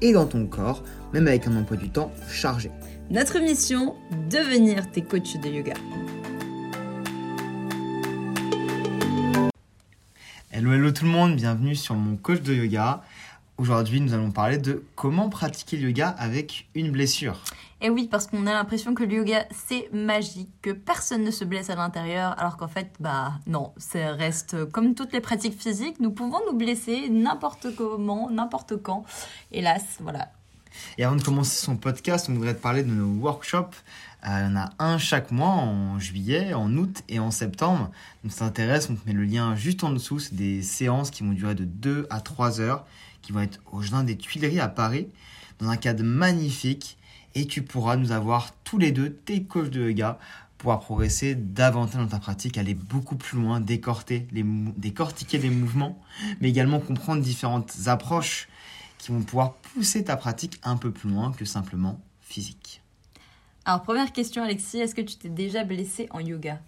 et dans ton corps, même avec un emploi du temps chargé. Notre mission, devenir tes coachs de yoga. Hello hello tout le monde, bienvenue sur mon coach de yoga. Aujourd'hui, nous allons parler de comment pratiquer le yoga avec une blessure. Et oui, parce qu'on a l'impression que le yoga c'est magique, que personne ne se blesse à l'intérieur, alors qu'en fait, bah non, ça reste comme toutes les pratiques physiques, nous pouvons nous blesser n'importe comment, n'importe quand. Hélas, voilà. Et avant de commencer son podcast, on voudrait te parler de nos workshops. Euh, en a un chaque mois en juillet, en août et en septembre. Donc ça t'intéresse, on te met le lien juste en dessous. C'est des séances qui vont durer de 2 à 3 heures qui vont être au Jardin des Tuileries à Paris, dans un cadre magnifique. Et tu pourras nous avoir tous les deux, tes coachs de yoga, pouvoir progresser davantage dans ta pratique, aller beaucoup plus loin, décortiquer les, décortiquer les mouvements, mais également comprendre différentes approches qui vont pouvoir pousser ta pratique un peu plus loin que simplement physique. Alors, première question, Alexis, est-ce que tu t'es déjà blessé en yoga?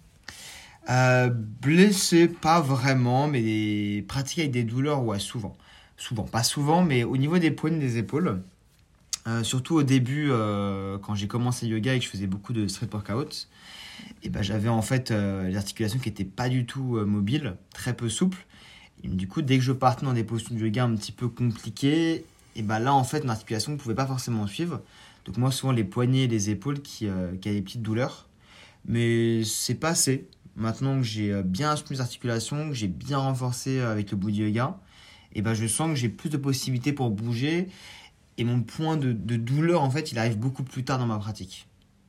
Euh, Blessé, pas vraiment, mais pratiquer avec des douleurs, ouais, souvent souvent, pas souvent, mais au niveau des poignes des épaules. Euh, surtout au début, euh, quand j'ai commencé le yoga et que je faisais beaucoup de street workouts, et ben j'avais en fait euh, les articulations qui n'étaient pas du tout mobiles, très peu souples. Du coup, dès que je partais dans des postures de yoga un petit peu compliquées, et ben là en fait, mon articulation ne pouvait pas forcément suivre. Donc moi, souvent les poignets et les épaules qui, qui avaient des petites douleurs. Mais c'est passé. Maintenant que j'ai bien assumé les articulations, que j'ai bien renforcé avec le body yoga, et ben je sens que j'ai plus de possibilités pour bouger. Et mon point de, douleur, en fait, il arrive beaucoup plus tard dans ma pratique.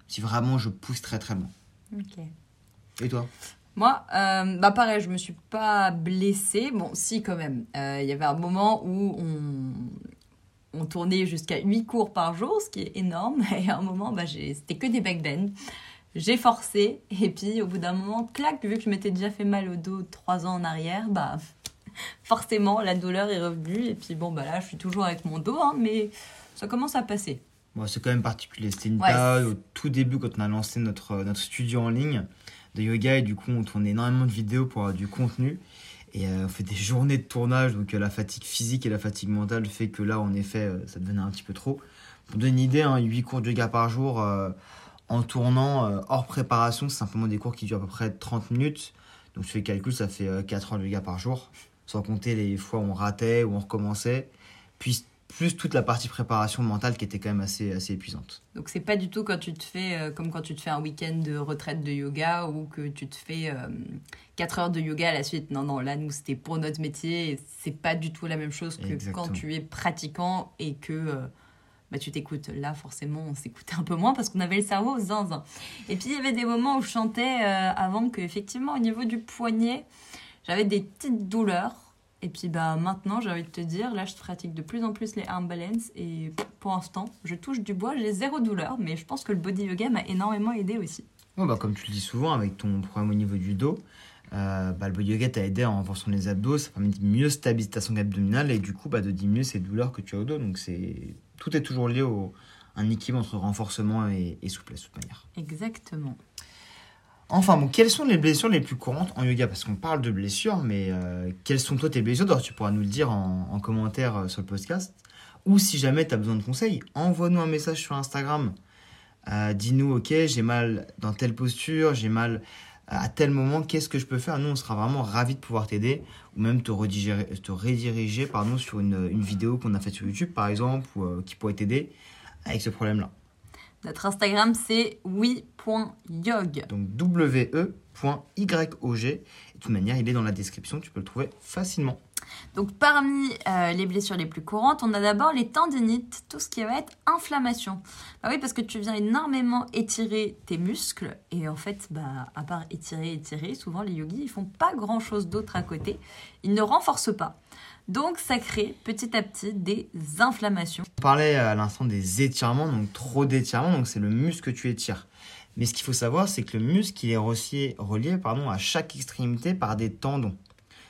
Si vraiment je pousse très très loin. Ok. Et toi? Moi, euh, bah pareil, je me suis pas blessée. Bon, si quand même. Euh, il y avait un moment où on, on tournait jusqu'à 8 cours par jour, ce qui est énorme. Et à un moment, bah, c'était que des backbends. J'ai forcé. Et puis, au bout d'un moment, clac, vu que je m'étais déjà fait mal au dos 3 ans en arrière, bah forcément, la douleur est revenue. Et puis bon, bah là, je suis toujours avec mon dos, hein, mais ça commence à passer. Bon, c'est quand même particulier. C'était une période au tout début quand on a lancé notre, notre studio en ligne de yoga et du coup, on tournait énormément de vidéos pour avoir du contenu. Et euh, on fait des journées de tournage, donc euh, la fatigue physique et la fatigue mentale fait que là, en effet, euh, ça devenait un petit peu trop. Pour donner une idée, hein, 8 cours de yoga par jour en tournant hors préparation, c'est simplement des cours qui durent à peu près 30 minutes. Donc tu fais le calcul, ça fait 4 heures de yoga par jour sans compter les fois où on ratait, où on recommençait, puis plus toute la partie préparation mentale qui était quand même assez, assez épuisante. Donc c'est pas du tout quand tu te fais euh, comme quand tu te fais un week-end de retraite de yoga ou que tu te fais 4 euh, heures de yoga à la suite. Non, non, là nous c'était pour notre métier et c'est pas du tout la même chose que quand tu es pratiquant et que euh, bah, tu t'écoutes. Là forcément on s'écoutait un peu moins parce qu'on avait le cerveau aux zinzin. Et puis il y avait des moments où je chantais avant que effectivement au niveau du poignet j'avais des petites douleurs. Et puis bah maintenant, j'ai envie de te dire, là je pratique de plus en plus les arm balance et pour l'instant, je touche du bois, j'ai zéro douleur, mais je pense que le body yoga m'a énormément aidé aussi. Bon, bah, comme tu le dis souvent avec ton problème au niveau du dos, euh, bah, le body yoga t'a aidé en renforçant les abdos, ça permet de mieux stabiliser ta sangle abdominale et du coup bah, de diminuer ces douleurs que tu as au dos. Donc c'est tout est toujours lié au un équilibre entre renforcement et, et souplesse de toute manière. Exactement. Enfin bon, quelles sont les blessures les plus courantes en yoga? Parce qu'on parle de blessures, mais euh, quelles sont toi tes blessures? Alors tu pourras nous le dire en, commentaire euh, sur le podcast. Ou si jamais tu as besoin de conseils, envoie-nous un message sur Instagram. Euh, dis-nous, ok, j'ai mal dans telle posture, j'ai mal à tel moment, qu'est-ce que je peux faire? Nous, on sera vraiment ravis de pouvoir t'aider ou même te rediriger, te rediriger pardon, sur une, une vidéo qu'on a faite sur YouTube, par exemple, qui pourrait t'aider avec ce problème-là. Notre Instagram, c'est oui.yog. Donc W-E.Y-O-G. De toute manière, il est dans la description, tu peux le trouver facilement. Donc parmi euh, les blessures les plus courantes, on a d'abord les tendinites, tout ce qui va être inflammation. Bah oui, parce que tu viens énormément étirer tes muscles et en fait, bah, à part étirer, étirer, souvent les yogis, ils font pas grand-chose d'autre à côté. Ils ne renforcent pas. Donc ça crée petit à petit des inflammations. On parlait à l'instant des étirements, donc trop d'étirements, donc c'est le muscle que tu étires. Mais ce qu'il faut savoir, c'est que le muscle il est relié, relié pardon, à chaque extrémité par des tendons.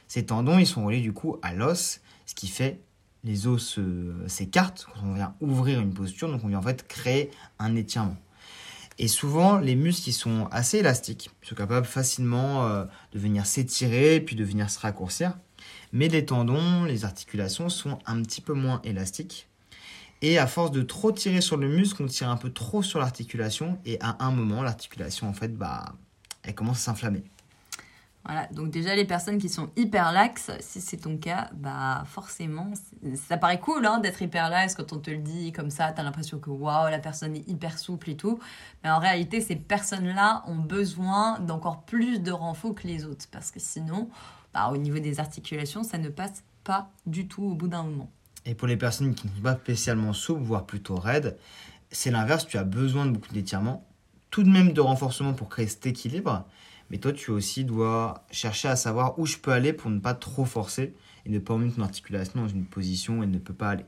Ces tendons, ils sont reliés du coup à l'os, ce qui fait les os s'écartent quand on vient ouvrir une posture, donc on vient en fait créer un étirement. Et souvent, les muscles qui sont assez élastiques, ils sont capables facilement euh, de venir s'étirer puis de venir se raccourcir. Mais les tendons, les articulations sont un petit peu moins élastiques. Et à force de trop tirer sur le muscle, on tire un peu trop sur l'articulation. Et à un moment, l'articulation, en fait, bah, elle commence à s'inflammer. Voilà, donc déjà les personnes qui sont hyper laxes, si c'est ton cas, bah forcément, ça paraît cool hein, d'être hyper laxe quand on te le dit comme ça, t'as l'impression que waouh, la personne est hyper souple et tout. Mais en réalité, ces personnes-là ont besoin d'encore plus de renfort que les autres parce que sinon, bah, au niveau des articulations, ça ne passe pas du tout au bout d'un moment. Et pour les personnes qui ne sont pas spécialement souples, voire plutôt raides, c'est l'inverse, tu as besoin de beaucoup d'étirement, tout de même de renforcement pour créer cet équilibre. Mais toi, tu aussi dois chercher à savoir où je peux aller pour ne pas trop forcer et ne pas emmener ton articulation dans une position où elle ne peut pas aller.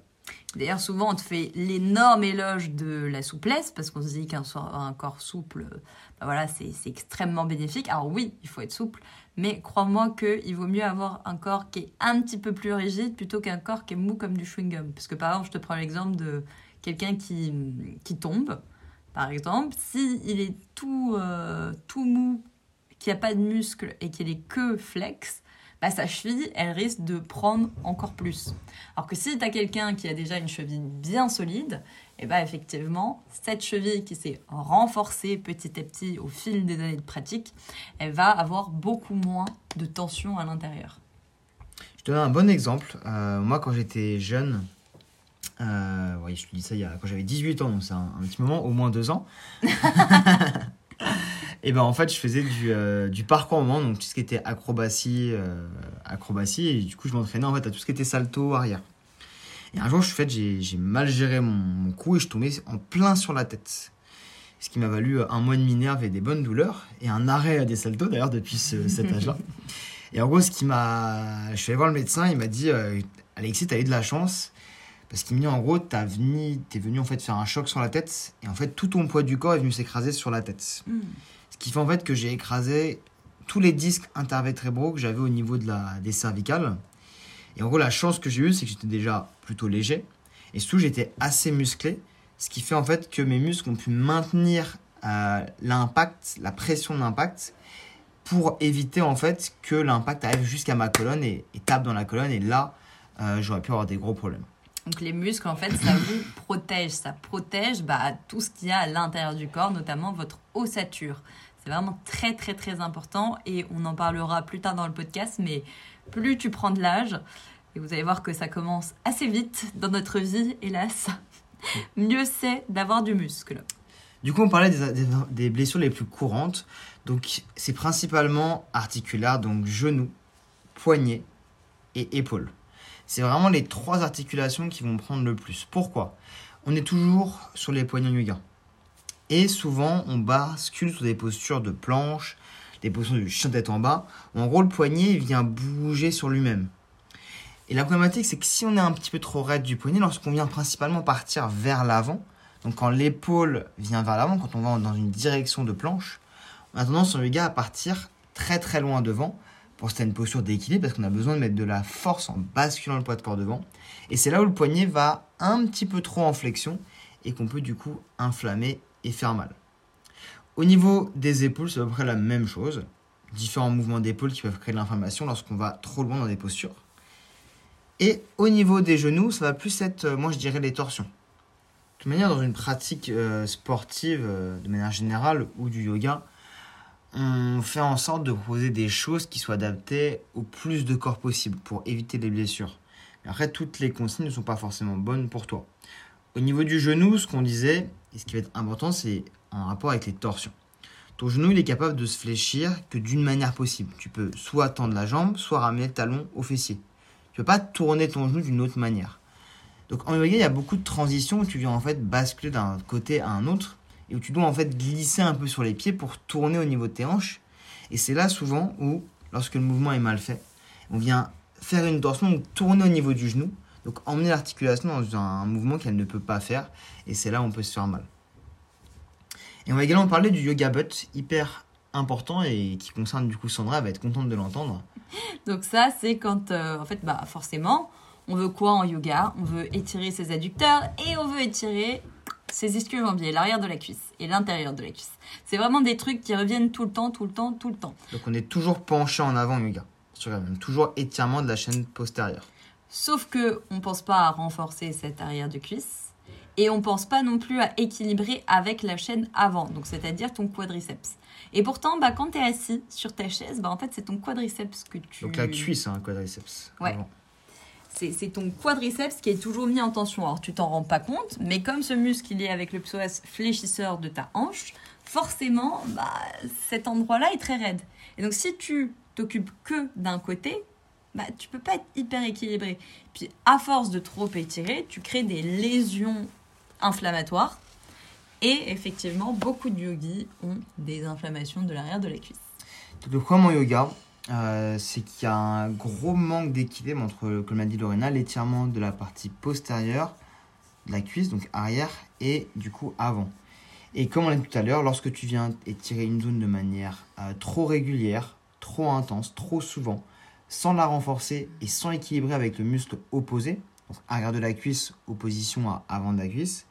D'ailleurs, souvent, on te fait l'énorme éloge de la souplesse parce qu'on se dit qu'un corps souple, bah voilà, c'est extrêmement bénéfique. Alors oui, il faut être souple, mais crois-moi qu'il vaut mieux avoir un corps qui est un petit peu plus rigide plutôt qu'un corps qui est mou comme du chewing-gum. Parce que par exemple, je te prends l'exemple de quelqu'un qui, qui tombe, par exemple, s'il il est tout, euh, tout mou qui a pas de muscle et qui est que flex, bah, sa cheville, elle risque de prendre encore plus. Alors que si tu as quelqu'un qui a déjà une cheville bien solide, et eh bah effectivement, cette cheville qui s'est renforcée petit à petit au fil des années de pratique, elle va avoir beaucoup moins de tension à l'intérieur. Je te donne un bon exemple. Euh, moi, quand j'étais jeune, euh, oui, je te dis ça il y a, quand j'avais 18 ans, donc c'est un, un, petit moment, au moins deux ans. Et ben en fait, je faisais du, euh, du parcours moment, donc tout ce qui était acrobatie, euh, acrobatie, et du coup, je m'entraînais en fait à tout ce qui était salto arrière. Et un jour, je fait, j'ai mal géré mon, cou et je tombais en plein sur la tête. Ce qui m'a valu un mois de minerve et des bonnes douleurs, et un arrêt à des saltos d'ailleurs depuis cet âge-là. Et en gros, ce qui m'a. Je suis allé voir le médecin, il m'a dit euh, Alexis, t'as eu de la chance. Parce qu'il m'a dit en gros, t'es venu, es venu en fait faire un choc sur la tête, et en fait, tout ton poids du corps est venu s'écraser sur la tête. Hmm. Ce qui fait en fait que j'ai écrasé tous les disques intervertébraux que j'avais au niveau de la, des cervicales. Et en gros, la chance que j'ai eue, c'est que j'étais déjà plutôt léger. Et surtout, j'étais assez musclé. Ce qui fait en fait que mes muscles ont pu maintenir euh, l'impact, la pression de l'impact, pour éviter en fait que l'impact arrive jusqu'à ma colonne et, tape dans la colonne. Et là, euh, j'aurais pu avoir des gros problèmes. Donc les muscles, en fait, ça vous protège. Ça protège bah, tout ce qu'il y a à l'intérieur du corps, notamment votre ossature. C'est vraiment très très très important et on en parlera plus tard dans le podcast, mais plus tu prends de l'âge, et vous allez voir que ça commence assez vite dans notre vie, hélas, mieux c'est d'avoir du muscle. Du coup, on parlait des, des blessures les plus courantes. Donc, c'est principalement articulaire, donc genoux, poignets et épaules. C'est vraiment les trois articulations qui vont prendre le plus. Pourquoi? On est toujours sur les poignets yoga. Et souvent, on bascule sur des postures de planche, des postures du chien tête en bas, en gros le poignet vient bouger sur lui-même. Et la problématique, c'est que si on est un petit peu trop raide du poignet, lorsqu'on vient principalement partir vers l'avant, donc quand l'épaule vient vers l'avant, quand on va dans une direction de planche, on a tendance en yoga à partir très très loin devant pour une posture d'équilibre parce qu'on a besoin de mettre de la force en basculant le poids de corps devant. Et c'est là où le poignet va un petit peu trop en flexion et qu'on peut du coup inflammer et faire mal. Au niveau des épaules, c'est à peu près la même chose. Différents mouvements d'épaule qui peuvent créer de l'inflammation lorsqu'on va trop loin dans des postures. Et au niveau des genoux, ça va plus être, euh, moi je dirais, les torsions. De toute manière, dans une pratique euh, sportive, euh, de manière générale, ou du yoga, on fait en sorte de proposer des choses qui soient adaptées au plus de corps possible pour éviter les blessures. Mais après, toutes les consignes ne sont pas forcément bonnes pour toi. Au niveau du genou, ce qu'on disait, et ce qui va être important, c'est en rapport avec les torsions. Ton genou, il est capable de se fléchir que d'une manière possible. Tu peux soit tendre la jambe, soit ramener le talon au fessier. Tu peux pas tourner ton genou d'une autre manière. Donc en yoga, il y a beaucoup de transitions où tu viens en fait basculer d'un côté à un autre et où tu dois en fait glisser un peu sur les pieds pour tourner au niveau de tes hanches. Et c'est là souvent où, lorsque le mouvement est mal fait, on vient faire une torsion ou tourner au niveau du genou. Donc emmener l'articulation dans un mouvement qu'elle ne peut pas faire. Et c'est là où on peut se faire mal. Et on va également parler du yoga butt, hyper important et qui concerne du coup Sandra, elle va être contente de l'entendre. Donc ça, c'est quand, euh, en fait, bah forcément, on veut quoi en yoga? On veut étirer ses adducteurs et on veut étirer ses ischio-jambiers, l'arrière de la cuisse et l'intérieur de la cuisse. C'est vraiment des trucs qui reviennent tout le temps, tout le temps, tout le temps. Donc on est toujours penché en avant yoga. Toujours étirement de la chaîne postérieure. Sauf que on pense pas à renforcer cette arrière de cuisse et on pense pas non plus à équilibrer avec la chaîne avant, donc c'est-à-dire ton quadriceps. Et pourtant, bah, quand tu es assis sur ta chaise, bah, en fait, c'est ton quadriceps que tu. Donc la cuisse, hein, quadriceps. Ouais. C'est ton quadriceps qui est toujours mis en tension. Alors, tu t'en rends pas compte, mais comme ce muscle, il est avec le psoas fléchisseur de ta hanche, forcément, bah, cet endroit-là est très raide. Et donc, si tu t'occupes que d'un côté, bah, tu peux pas être hyper équilibré. Puis, à force de trop étirer, tu crées des lésions inflammatoires et effectivement, beaucoup de yogis ont des inflammations de l'arrière de la cuisse. Donc le problème en yoga, euh, c'est qu'il y a un gros manque d'équilibre entre, comme l'a dit Lorena, l'étirement de la partie postérieure de la cuisse, donc arrière, et du coup avant. Et comme on l'a dit tout à l'heure, lorsque tu viens étirer une zone de manière euh, trop régulière, trop intense, trop souvent, sans la renforcer et sans équilibrer avec le muscle opposé, donc arrière de la cuisse, opposition à avant de la cuisse,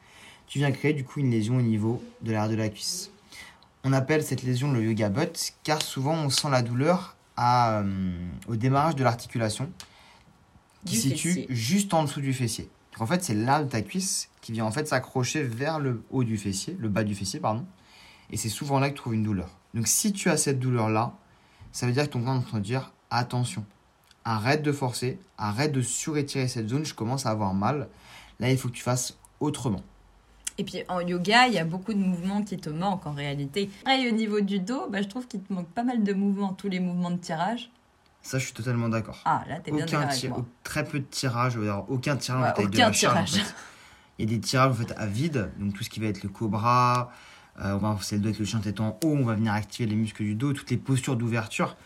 tu viens créer du coup une lésion au niveau de l'arrière de la cuisse. On appelle cette lésion le yoga butt car souvent on sent la douleur à, euh, au démarrage de l'articulation qui se situe juste en dessous du fessier. Donc en fait, c'est là de ta cuisse qui vient en fait s'accrocher vers le haut du fessier, le bas du fessier, pardon. Et c'est souvent là que tu trouves une douleur. Donc si tu as cette douleur-là, ça veut dire que ton corps est en train de dire attention, arrête de forcer, arrête de surétirer cette zone, je commence à avoir mal. Là, il faut que tu fasses autrement. Et puis en yoga, il y a beaucoup de mouvements qui te manquent en réalité. Et au niveau du dos, bah, je trouve qu'il te manque pas mal de mouvements, tous les mouvements de tirage. Ça, je suis totalement d'accord. Ah, là, t'es bien d'accord avec moi. Très peu de tirage, aucun tirage aucun tirage. Il y a des tirages en fait, à vide, donc tout ce qui va être le cobra, euh, on va c'est le dos avec le chien tête en haut, on va venir activer les muscles du dos, toutes les postures d'ouverture.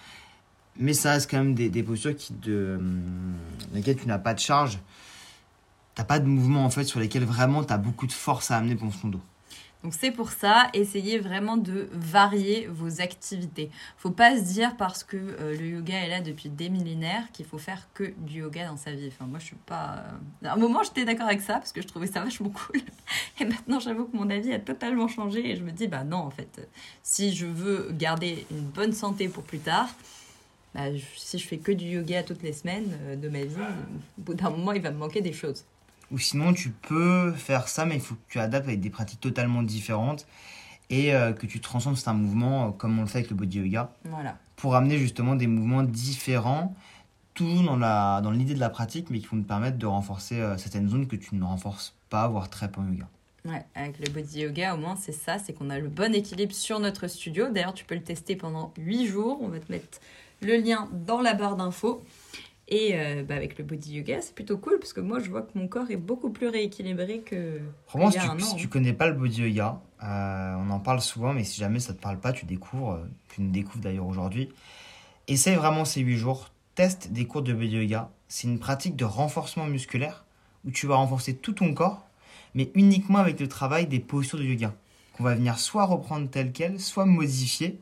Mais ça reste quand même des, postures qui de, hum, lesquelles tu n'as pas de charge t'as pas de mouvement en fait sur lesquels vraiment tu as beaucoup de force à amener pour son dos. Donc c'est pour ça, essayez vraiment de varier vos activités. Faut pas se dire parce que euh, le yoga est là depuis des millénaires qu'il faut faire que du yoga dans sa vie. Enfin moi je suis pas. Euh, à un moment j'étais d'accord avec ça parce que je trouvais ça vachement cool. Et maintenant j'avoue que mon avis a totalement changé et je me dis bah non en fait si je veux garder une bonne santé pour plus tard. Bah, si je fais que du yoga toutes les semaines euh, de ma vie, au bout d'un moment il va me manquer des choses. Ou sinon, tu peux faire ça, mais il faut que tu adaptes avec des pratiques totalement différentes et euh, que tu transformes un mouvement euh, comme on le fait avec le body yoga. Voilà. Pour amener justement des mouvements différents, toujours dans, la, dans l'idée de la pratique, mais qui vont te permettre de renforcer certaines zones que tu ne renforces pas, voire très peu en yoga. Ouais, avec le body yoga, au moins, c'est ça, c'est qu'on a le bon équilibre sur notre studio. D'ailleurs, tu peux le tester pendant 8 jours. On va te mettre le lien dans la barre d'infos. Et euh, bah, avec le body yoga, c'est plutôt cool parce que moi, je vois que mon corps est beaucoup plus rééquilibré que. Vraiment, si, tu, si tu connais pas le body yoga, euh, on en parle souvent, mais si jamais ça te parle pas, tu découvres. Euh, tu nous découvres d'ailleurs aujourd'hui. Essaye vraiment ces 8 jours. Teste des cours de body yoga. C'est une pratique de renforcement musculaire où tu vas renforcer tout ton corps, mais uniquement avec le travail des postures de yoga qu'on va venir soit reprendre tel quel, soit modifier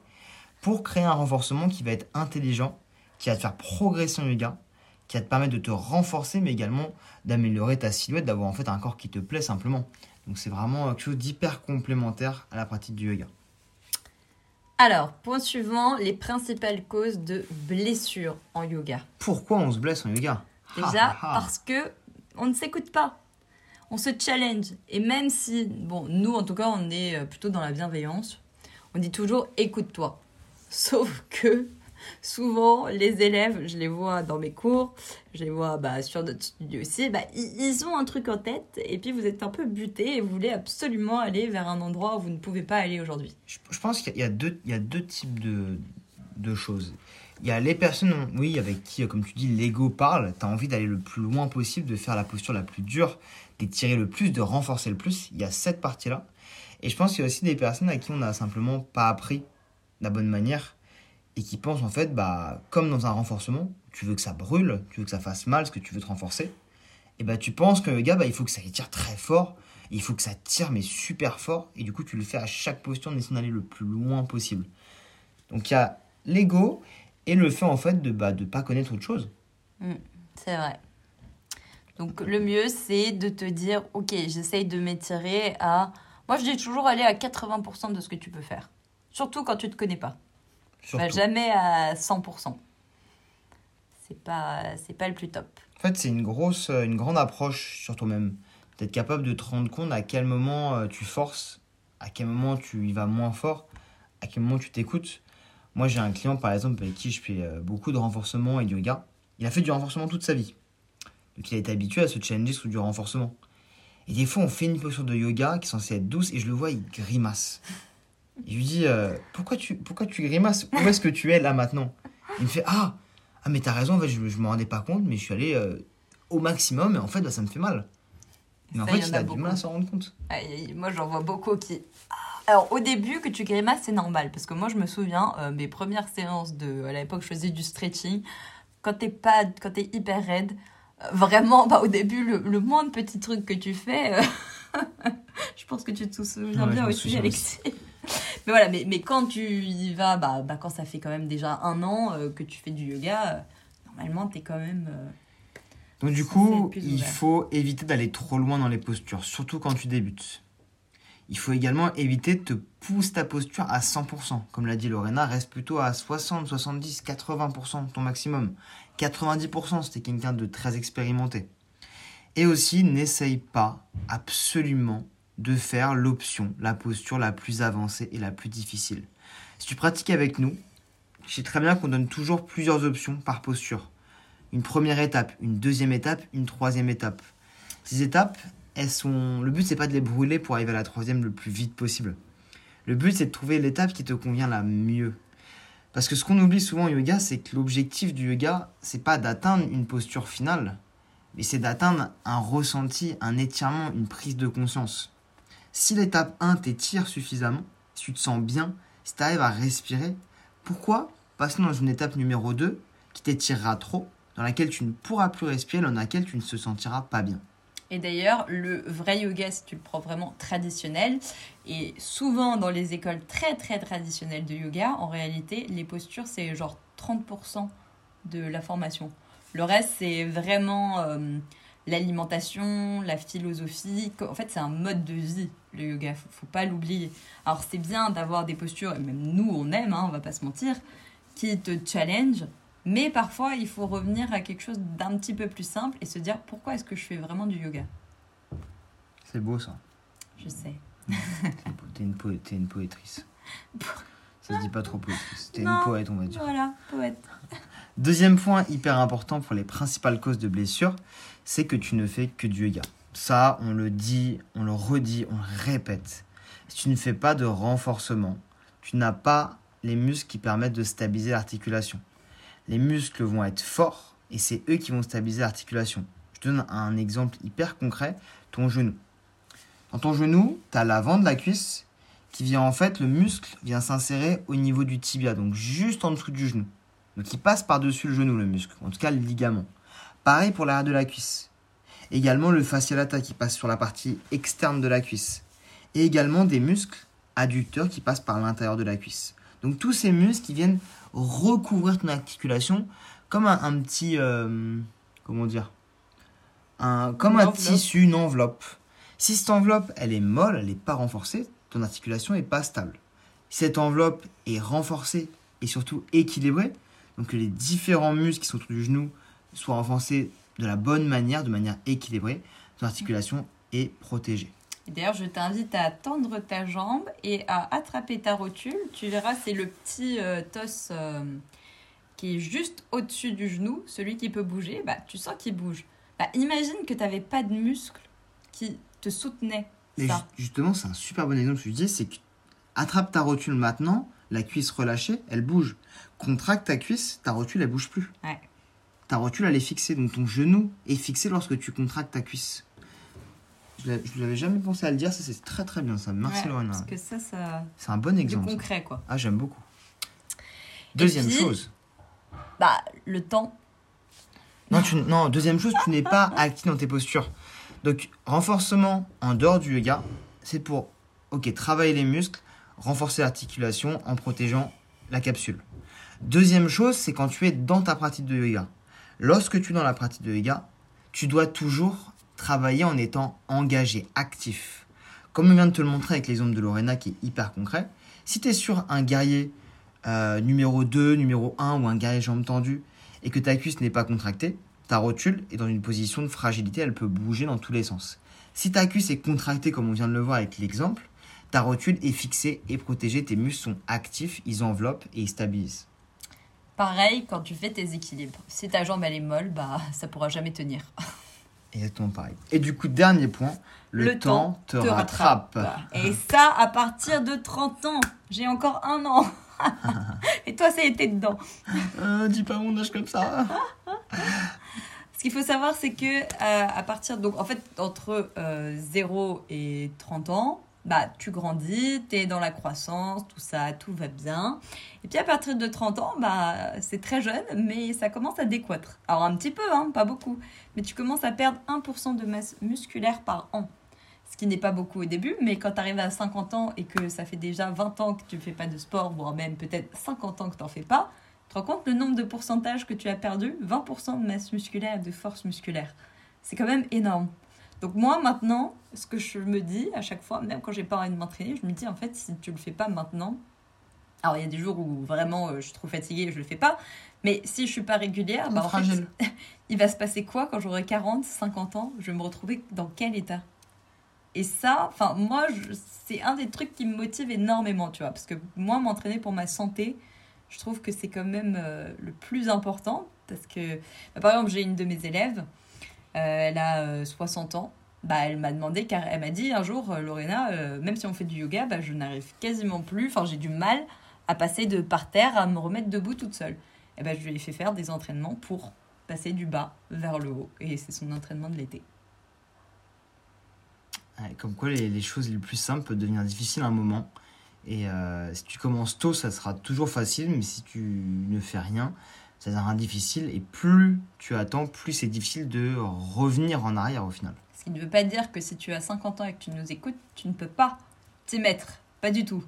pour créer un renforcement qui va être intelligent, qui va te faire progresser en yoga qui va te permettre de te renforcer, mais également d'améliorer ta silhouette, d'avoir en fait un corps qui te plaît simplement. Donc c'est vraiment quelque chose d'hyper complémentaire à la pratique du yoga. Alors, point suivant, les principales causes de blessures en yoga. Pourquoi on se blesse en yoga? Déjà parce que on ne s'écoute pas. On se challenge. Et même si, bon, nous en tout cas, on est euh, plutôt dans la bienveillance, on dit toujours écoute-toi. Sauf que souvent, les élèves, je les vois dans mes cours, je les vois bah, sur notre studio aussi, bah, ils ont un truc en tête et puis vous êtes un peu buté et vous voulez absolument aller vers un endroit où vous ne pouvez pas aller aujourd'hui. Je, pense qu'il y, a deux, y a deux types de, de choses. Il y a les personnes, oui, avec qui, comme tu dis, l'ego parle. Tu as envie d'aller le plus loin possible, de faire la posture la plus dure, d'étirer le plus, de renforcer le plus. Il y a cette partie-là. Et je pense qu'il y a aussi des personnes à qui on n'a simplement pas appris la bonne manière et qui pensent en fait, bah, comme dans un renforcement, tu veux que ça brûle, tu veux que ça fasse mal, ce que tu veux te renforcer. Et bah, tu penses que le gars, bah, il faut que ça tire très fort, il faut que ça tire mais super fort, et du coup, tu le fais à chaque posture en essayant d'aller le plus loin possible. Donc il y a l'ego et le fait en fait de ne bah, de pas connaître autre chose. Mm, c'est vrai. Donc le mieux, c'est de te dire, ok, j'essaye de m'étirer à... Moi, je dis toujours aller à 80% de ce que tu peux faire. Surtout quand tu ne te connais pas. jamais à 100%. C'est pas, c'est pas le plus top. En fait, c'est une grosse, une grande approche sur toi-même. D'être capable de te rendre compte à quel moment euh, tu forces, à quel moment tu y vas moins fort, à quel moment tu t'écoutes. Moi, j'ai un client, par exemple, avec qui je fais euh, beaucoup de renforcement et de yoga. Il a fait du renforcement toute sa vie. Donc, il a été habitué à se challenger sur du renforcement. Et des fois, on fait une posture de yoga qui est censée être douce et je le vois, il grimace. Je lui dis euh, pourquoi, tu, pourquoi tu grimaces? Où est-ce que tu es là maintenant? Il me fait Ah, ah mais t'as raison, en fait, je ne me rendais pas compte, mais je suis allé euh, au maximum et en fait, bah, ça me fait mal. Mais en fait, il a, du mal à s'en rendre compte. moi, j'en vois beaucoup qui alors, au début, que tu grimaces, c'est normal. Parce que moi, je me souviens, euh, mes premières séances de. À l'époque, je faisais du stretching. Quand t'es pas. Quand t'es hyper raide, vraiment, bah, au début, le, le moindre petit truc que tu fais. Je pense que tu te souviens bien aussi, Alexis. Mais voilà, mais, mais quand tu y vas, bah, bah, quand ça fait quand même déjà un an que tu fais du yoga, normalement, t'es quand même. Donc, du coup, il faut éviter d'aller trop loin dans les postures, surtout quand tu débutes. Il faut également éviter de te pousser ta posture à 100%. Comme l'a dit Lorena, reste plutôt à 60, 70, 80% ton maximum. 90% c'était quelqu'un de très expérimenté. Et aussi, n'essaye pas absolument de faire l'option, la posture la plus avancée et la plus difficile. Si tu pratiques avec nous, je sais très bien qu'on donne toujours plusieurs options par posture. Une première étape, une deuxième étape, une troisième étape. Ces étapes, sont. Le but, c'est pas de les brûler pour arriver à la troisième le plus vite possible. Le but, c'est de trouver l'étape qui te convient la mieux. Parce que ce qu'on oublie souvent au yoga, c'est que l'objectif du yoga, c'est pas d'atteindre une posture finale, mais c'est d'atteindre un ressenti, un étirement, une prise de conscience. Si l'étape 1 t'étire suffisamment, si tu te sens bien, si tu arrives à respirer, pourquoi passer dans une étape numéro 2 qui t'étirera trop, dans laquelle tu ne pourras plus respirer, dans laquelle tu ne te sentiras pas bien? Et d'ailleurs, le vrai yoga, si tu le prends vraiment traditionnel, et souvent dans les écoles très très traditionnelles de yoga, en réalité, les postures, c'est genre 30% de la formation. Le reste, c'est vraiment euh, l'alimentation, la philosophie. En fait, c'est un mode de vie, le yoga. Faut, faut pas l'oublier. Alors, c'est bien d'avoir des postures, et même nous, on aime, hein, on va pas se mentir, qui te challenge mais parfois, il faut revenir à quelque chose d'un petit peu plus simple et se dire pourquoi est-ce que je fais vraiment du yoga? C'est beau ça. Je sais. T'es une, poète, une poétrice. Ça se dit pas trop poétrice. T'es une poète, on va dire. Voilà, poète. Deuxième point hyper important pour les principales causes de blessures, c'est que tu ne fais que du yoga. Ça, on le dit, on le redit, on le répète. Si tu ne fais pas de renforcement, tu n'as pas les muscles qui permettent de stabiliser l'articulation les muscles vont être forts et c'est eux qui vont stabiliser l'articulation. Je te donne un exemple hyper concret, ton genou. Dans ton genou, tu as l'avant de la cuisse qui vient en fait, le muscle vient s'insérer au niveau du tibia, donc juste en dessous du genou. Donc il passe par-dessus le genou, le muscle, en tout cas le ligament. Pareil pour l'arrière de la cuisse. Également le fascia lata qui passe sur la partie externe de la cuisse. Et également des muscles adducteurs qui passent par l'intérieur de la cuisse. Donc tous ces muscles qui viennent recouvrir ton articulation comme un, petit. Euh, comment dire? Un, Comme un tissu, une enveloppe. Si cette enveloppe, elle est molle, elle n'est pas renforcée, ton articulation n'est pas stable. Si cette enveloppe est renforcée et surtout équilibrée, donc que les différents muscles qui sont autour du genou soient renforcés de la bonne manière, de manière équilibrée, ton articulation est protégée. D'ailleurs, je t'invite à tendre ta jambe et à attraper ta rotule. Tu verras, c'est le petit euh, tos euh, qui est juste au-dessus du genou, celui qui peut bouger. Bah, tu sens qu'il bouge. Bah, imagine que tu n'avais pas de muscles qui te soutenaient. justement, c'est un super bon exemple que tu dis, c'est que attrape ta rotule maintenant, la cuisse relâchée, elle bouge. Contracte ta cuisse, ta rotule, elle bouge plus. Ta rotule, elle est fixée. Donc ton genou est fixé lorsque tu contractes ta cuisse. Je ne l'avais jamais pensé à le dire, ça c'est très très bien ça. Merci Lorena. Parce que ça, ça... C'est un bon exemple. Du concret quoi. Ah, j'aime beaucoup. Deuxième chose. Bah, le temps. Non, tu, non, deuxième chose, tu n'es pas actif dans tes postures. Donc, renforcement en dehors du yoga, c'est pour, ok, travailler les muscles, renforcer l'articulation en protégeant la capsule. Deuxième chose, c'est quand tu es dans ta pratique de yoga. Lorsque tu es dans la pratique de yoga, tu dois toujours travailler en étant engagé, actif. Comme on vient de te le montrer avec ombres de Lorena qui est hyper concret, si tu es sur un guerrier euh, numéro 2, numéro 1 ou un guerrier jambe tendue et que ta cuisse n'est pas contractée, ta rotule est dans une position de fragilité, elle peut bouger dans tous les sens. Si ta cuisse est contractée comme on vient de le voir avec l'exemple, ta rotule est fixée et protégée, tes muscles sont actifs, ils enveloppent et ils stabilisent. Pareil quand tu fais tes équilibres. Si ta jambe elle est molle, bah ça pourra jamais tenir. Exactement pareil. Et du coup, dernier point, le, temps, te, rattrape. Et ça, à partir de 30 ans. J'ai encore un an. Et toi, ça a été dedans. Euh, dis pas mon âge comme ça. Ce qu'il faut savoir, c'est que euh, à partir donc en fait entre 0 euh, et 30 ans, bah, tu grandis, tu es dans la croissance, tout ça, tout va bien. Et puis à partir de 30 ans, bah, c'est très jeune, mais ça commence à décoître. Alors un petit peu, hein, pas beaucoup, mais tu commences à perdre 1% de masse musculaire par an. Ce qui n'est pas beaucoup au début, mais quand tu arrives à 50 ans et que ça fait déjà 20 ans que tu ne fais pas de sport, voire même peut-être 50 ans que tu n'en fais pas, tu te rends compte le nombre de pourcentages que tu as perdu 20% de masse musculaire de force musculaire. C'est quand même énorme. Donc moi maintenant, ce que je me dis à chaque fois, même quand j'ai pas envie de m'entraîner, je me dis en fait si tu le fais pas maintenant, alors il y a des jours où vraiment euh, je suis trop fatiguée et je le fais pas, mais si je suis pas régulière, bah, en fait, il va se passer quoi quand j'aurai 40, 50 ans? Je vais me retrouver dans quel état? Et ça, enfin moi, c'est un des trucs qui me motive énormément, tu vois, parce que moi m'entraîner pour ma santé, je trouve que c'est quand même euh, le plus important parce que bah, par exemple j'ai une de mes élèves elle a 60 euh, ans. Bah, elle m'a demandé, car elle m'a dit un jour, euh, Lorena, même si on fait du yoga, bah, je n'arrive quasiment plus, enfin j'ai du mal à passer de par terre à me remettre debout toute seule. Et bah, je lui ai fait faire des entraînements pour passer du bas vers le haut. Et c'est son entraînement de l'été. Comme quoi les, les, choses les plus simples peuvent devenir difficiles à un moment. Et si tu commences tôt, ça sera toujours facile, mais si tu ne fais rien, ça devient difficile et plus tu attends, plus c'est difficile de revenir en arrière au final. Ce qui ne veut pas dire que si tu as 50 ans et que tu nous écoutes, tu ne peux pas t'y mettre, pas du tout.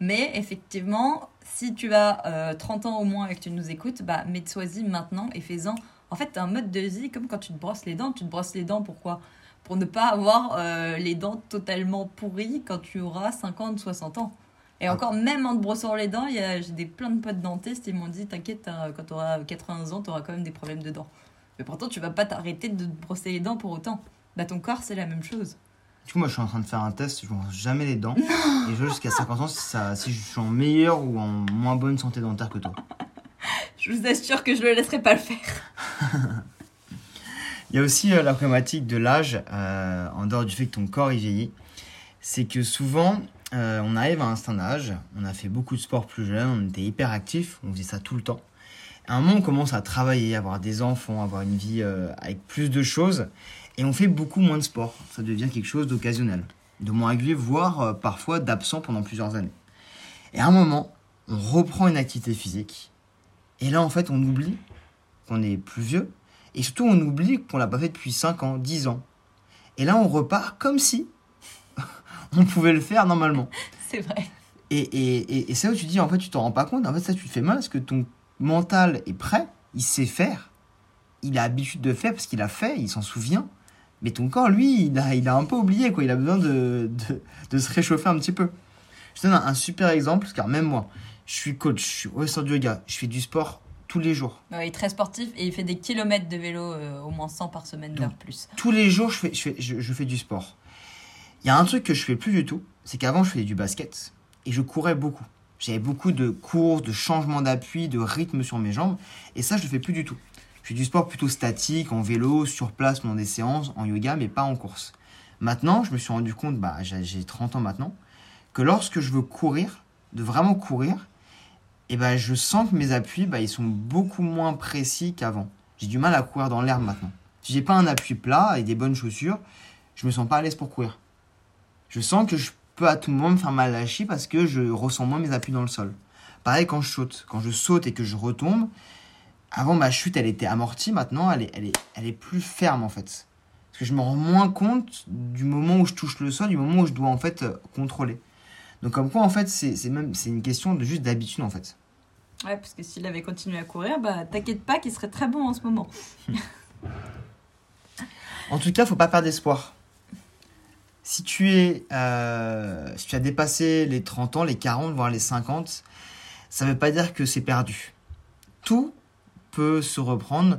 Mais effectivement, si tu as 30 euh, ans au moins et que tu nous écoutes, bah mets-toi-y maintenant et fais-en. En fait, un mode de vie comme quand tu te brosses les dents. Tu te brosses les dents pourquoi Pour ne pas avoir euh, les dents totalement pourries quand tu auras 50, 60 ans. Et encore, même en te brossant les dents, j'ai des plein de potes dentistes, ils m'ont dit T'inquiète, quand tu auras 80 ans, tu auras quand même des problèmes de dents. Mais pourtant, tu vas pas t'arrêter de te brosser les dents pour autant. Bah, ton corps, c'est la même chose. Du coup, moi, je suis en train de faire un test, je ne brosse jamais les dents. et je veux jusqu'à 50 ans si, ça, si je suis en meilleure ou en moins bonne santé dentaire que toi. je vous assure que je ne le laisserai pas le faire. Il y a aussi euh, la problématique de l'âge, euh, en dehors du fait que ton corps il vieillit. C'est que souvent, euh, on arrive à un certain âge, on a fait beaucoup de sport plus jeune, on était hyper actif, on faisait ça tout le temps. À un moment, on commence à travailler, avoir des enfants, avoir une vie euh, avec plus de choses, et on fait beaucoup moins de sport. Ça devient quelque chose d'occasionnel, de moins régulier, voire euh, parfois d'absent pendant plusieurs années. Et à un moment, on reprend une activité physique, et là, en fait, on oublie qu'on est plus vieux, et surtout, on oublie qu'on l'a pas fait depuis 5 ans, 10 ans. Et là, on repart comme si on pouvait le faire normalement. C'est vrai. Et, et, et, c'est là où tu dis, en fait, tu t'en rends pas compte. En fait, ça, tu te fais mal parce que ton mental est prêt, il sait faire, il a l'habitude de faire parce qu'il a fait, il s'en souvient. Mais ton corps, lui, il a, il a un peu oublié, quoi. Il a besoin de, de, se réchauffer un petit peu. Je te donne un, super exemple, car même moi, je suis coach, je suis professeur de yoga, je fais du sport tous les jours. il est très sportif et il fait des kilomètres de vélo, euh, au moins 100 par semaine, voire plus. Tous les jours, je fais, je fais, je fais du sport. Il y a un truc que je fais plus du tout, c'est qu'avant je faisais du basket et je courais beaucoup. J'avais beaucoup de courses, de changements d'appui, de rythme sur mes jambes et ça je le fais plus du tout. Je fais du sport plutôt statique, en vélo, sur place pendant des séances, en yoga, mais pas en course. Maintenant, je me suis rendu compte, bah, j'ai 30 ans maintenant, que lorsque je veux courir, de vraiment courir, et ben je sens que mes appuis, bah, ils sont beaucoup moins précis qu'avant. J'ai du mal à courir dans l'herbe maintenant. Si j'ai pas un appui plat et des bonnes chaussures, je me sens pas à l'aise pour courir. Je sens que je peux à tout moment me faire mal à la chie parce que je ressens moins mes appuis dans le sol. Pareil quand je saute. Quand je saute et que je retombe, avant ma chute elle était amortie, maintenant elle est, elle est, elle est plus ferme en fait. Parce que je me rends moins compte du moment où je touche le sol, du moment où je dois en fait euh, contrôler. Donc comme quoi en fait c'est même c'est une question de juste d'habitude en fait. Ouais parce que s'il avait continué à courir, bah t'inquiète pas qu'il serait très bon en ce moment. en tout cas faut pas perdre espoir. Si tu es euh, si tu as dépassé les 30 ans, les 40 voire les 50, ça veut pas dire que c'est perdu. Tout peut se reprendre.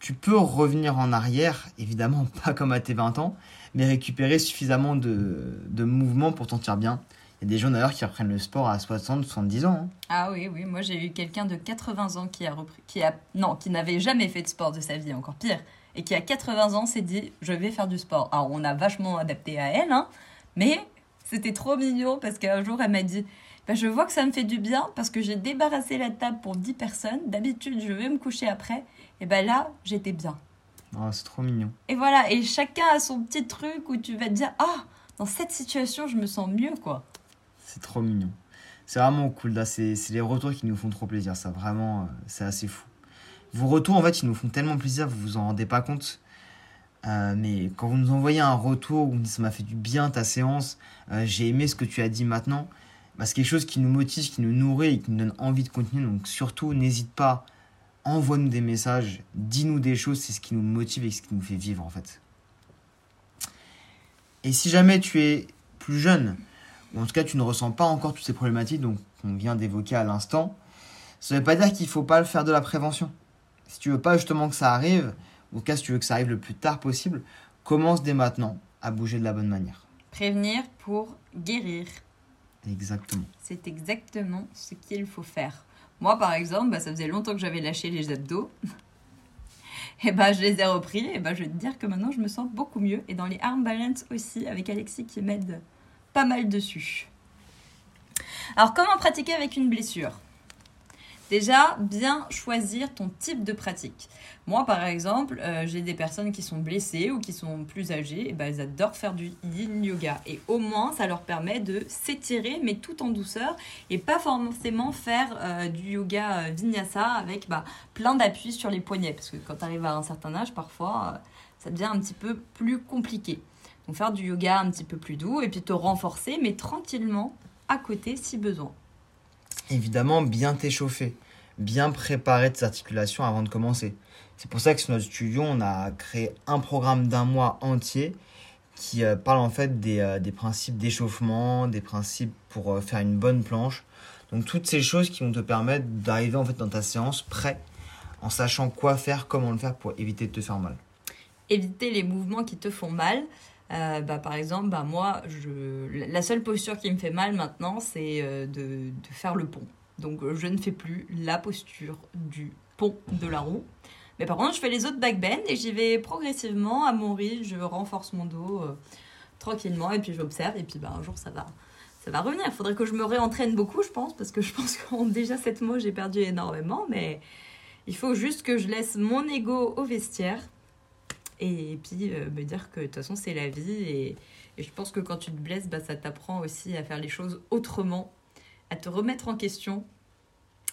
Tu peux revenir en arrière, évidemment pas comme à tes 20 ans, mais récupérer suffisamment de, de mouvements pour t'en tirer bien. Il y a des gens d'ailleurs qui reprennent le sport à 60, 70 ans. Hein. Ah oui, oui. Moi, j'ai eu quelqu'un de 80 ans qui a repris, qui a, non, qui n'avait jamais fait de sport de sa vie, encore pire, et qui à 80 ans s'est dit, je vais faire du sport. Alors, on a vachement adapté à elle, hein, mais c'était trop mignon parce qu'un jour, elle m'a dit, bah, je vois que ça me fait du bien parce que j'ai débarrassé la table pour 10 personnes. D'habitude, je vais me coucher après. Et ben là, j'étais bien. Oh, c'est trop mignon. Et voilà, et chacun a son petit truc où tu vas te dire, ah, dans cette situation, je me sens mieux, quoi. C'est trop mignon. C'est vraiment cool. Là, c'est les retours qui nous font trop plaisir. Ça, vraiment, euh, c'est assez fou. Vos retours, en fait, ils nous font tellement plaisir, vous vous en rendez pas compte. Euh, mais quand vous nous envoyez un retour, où ça m'a fait du bien ta séance, euh, j'ai aimé ce que tu as dit maintenant, bah, c'est quelque chose qui nous motive, qui nous nourrit et qui nous donne envie de continuer. Donc surtout, n'hésite pas, envoie-nous des messages, dis-nous des choses, c'est ce qui nous motive et ce qui nous fait vivre en fait. Et si jamais tu es plus jeune, en tout cas tu ne ressens pas encore toutes ces problématiques qu'on vient d'évoquer à l'instant, ça ne veut pas dire qu'il ne faut pas faire de la prévention. Si tu veux pas justement que ça arrive, ou en tout cas si tu veux que ça arrive le plus tard possible, commence dès maintenant à bouger de la bonne manière. Prévenir pour guérir. Exactement. C'est exactement ce qu'il faut faire. Moi, par exemple, bah, ça faisait longtemps que j'avais lâché les abdos. et bah, je les ai repris. Et bah, je vais te dire que maintenant, je me sens beaucoup mieux. Et dans les arm balance aussi, avec Alexis qui m'aide pas mal dessus. Alors, comment pratiquer avec une blessure? Déjà, bien choisir ton type de pratique. Moi, par exemple, euh, j'ai des personnes qui sont blessées ou qui sont plus âgées, et ben, elles adorent faire du yin yoga. Et au moins, ça leur permet de s'étirer, mais tout en douceur, et pas forcément faire euh, du yoga euh, vinyasa avec bah, plein d'appuis sur les poignets. Parce que quand tu arrives à un certain âge, parfois, ça devient un petit peu plus compliqué. Donc faire du yoga un petit peu plus doux et puis te renforcer, mais tranquillement à côté si besoin. Évidemment, bien t'échauffer, bien préparer tes articulations avant de commencer. C'est pour ça que sur notre studio, on a créé un programme d'un mois entier qui euh, parle en fait des, euh, des principes d'échauffement, des principes pour euh, faire une bonne planche. Donc toutes ces choses qui vont te permettre d'arriver en fait dans ta séance prêt, en sachant quoi faire, comment le faire pour éviter de te faire mal. Éviter les mouvements qui te font mal. Bah, par exemple, bah, moi, je... la seule posture qui me fait mal maintenant, c'est de, de, faire le pont. Donc, je ne fais plus la posture du pont de la roue. Mais par contre, je fais les autres backbends et j'y vais progressivement à mon rythme. Je renforce mon dos euh, tranquillement et puis j'observe. Et puis bah, un jour, ça va, ça va revenir. Il faudrait que je me réentraîne beaucoup, je pense, parce que je pense qu'en déjà sept mois, j'ai perdu énormément. Mais il faut juste que je laisse mon ego au vestiaire et puis euh, me dire que de toute façon, c'est la vie. Et, je pense que quand tu te blesses, bah, ça t'apprend aussi à faire les choses autrement, à te remettre en question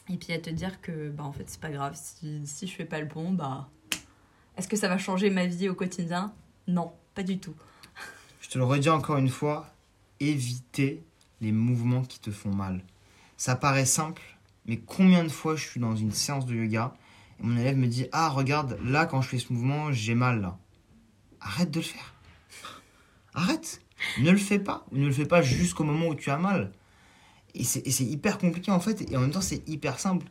et puis à te dire que, bah, en fait, c'est pas grave. Si, si je fais pas le pont, bah. Est-ce que ça va changer ma vie au quotidien? Non, pas du tout. Je te le redis encore une fois éviter les mouvements qui te font mal. Ça paraît simple, mais combien de fois je suis dans une séance de yoga mon élève me dit Ah, regarde, là, quand je fais ce mouvement, j'ai mal là. Arrête de le faire. Arrête. Ne le fais pas. Ne le fais pas jusqu'au moment où tu as mal. Et c'est hyper compliqué en fait, et en même temps c'est hyper simple.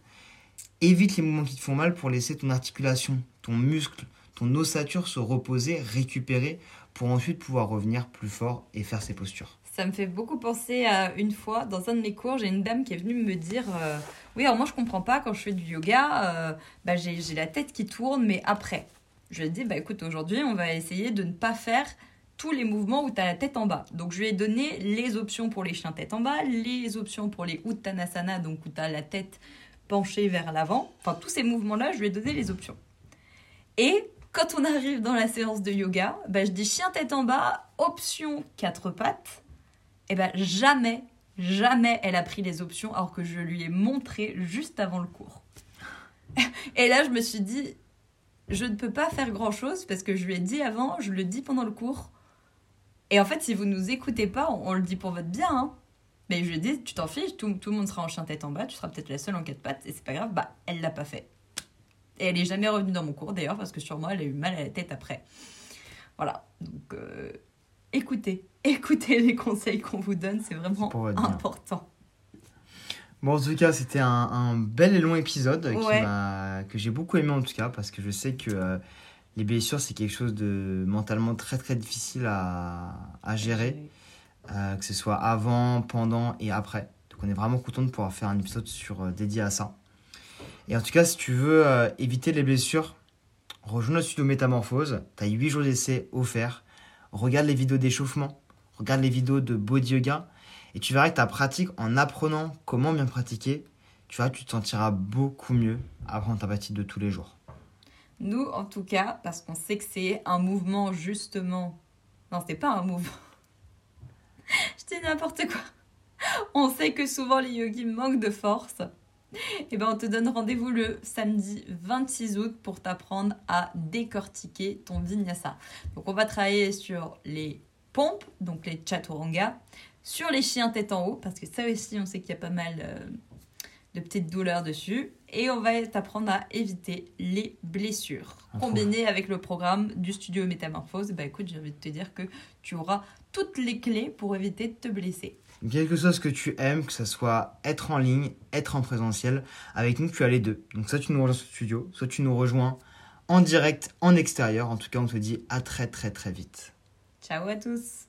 Évite les mouvements qui te font mal pour laisser ton articulation, ton muscle, ton ossature se reposer, récupérer, pour ensuite pouvoir revenir plus fort et faire ses postures. Ça me fait beaucoup penser à une fois, dans un de mes cours, j'ai une dame qui est venue me dire euh, Oui, alors moi je comprends pas, quand je fais du yoga, euh, bah, j'ai la tête qui tourne, mais après. Je lui ai dit Bah écoute, aujourd'hui on va essayer de ne pas faire tous les mouvements où tu as la tête en bas. Donc je lui ai donné les options pour les chiens tête en bas, les options pour les Uttanasana, donc où tu as la tête penchée vers l'avant. Enfin, tous ces mouvements-là, je lui ai donné les options. Et quand on arrive dans la séance de yoga, bah, je dis chien tête en bas, option quatre pattes. Et ben jamais, jamais elle a pris les options alors que je lui ai montré juste avant le cours. Et là, je me suis dit, je ne peux pas faire grand chose parce que je lui ai dit avant, je le dis pendant le cours. Et en fait, si vous nous écoutez pas, on, le dit pour votre bien. Hein. Mais je lui ai dit, tu t'en fiches, tout, tout, le monde sera en chien tête en bas, tu seras peut-être la seule en quatre pattes, et c'est pas grave. Bah, elle l'a pas fait. Et elle est jamais revenue dans mon cours d'ailleurs, parce que moi, elle a eu mal à la tête après. Voilà. Donc, euh, écoutez, écoutez les conseils qu'on vous donne, c'est vraiment important. Bon, en tout cas, c'était un, bel et long épisode que j'ai beaucoup aimé en tout cas, parce que je sais que euh, les blessures, c'est quelque chose de mentalement très très difficile à, à gérer, euh, que ce soit avant, pendant et après. Donc on est vraiment content de pouvoir faire un épisode sur, euh, dédié à ça. Et en tout cas, si tu veux éviter les blessures, rejoins le studio Métamorphose. Tu as 8 jours d'essai offerts. Regarde les vidéos d'échauffement, regarde les vidéos de body yoga et tu verras que ta pratique, en apprenant comment bien pratiquer, tu vois, tu te sentiras beaucoup mieux apprendre ta pratique de tous les jours. Nous, en tout cas, parce qu'on sait que c'est un mouvement justement. Non, c'est pas un mouvement. Je dis n'importe quoi. On sait que souvent les yogis manquent de force. Et eh ben on te donne rendez-vous le samedi 26 août pour t'apprendre à décortiquer ton vinyasa. Donc on va travailler sur les pompes, donc les chaturanga, sur les chiens tête en haut, parce que ça aussi, on sait qu'il y a pas mal euh, de petites douleurs dessus. Et on va t'apprendre à éviter les blessures. Combiné avec le programme du studio Métamorphose, bah écoute, j'ai envie de te dire que tu auras toutes les clés pour éviter de te blesser. Quelque chose que tu aimes, que ce soit être en ligne, être en présentiel, avec nous tu as les deux. Donc soit tu nous rejoins sur studio, soit tu nous rejoins en direct, en extérieur. En tout cas, on te dit à très très très vite. Ciao à tous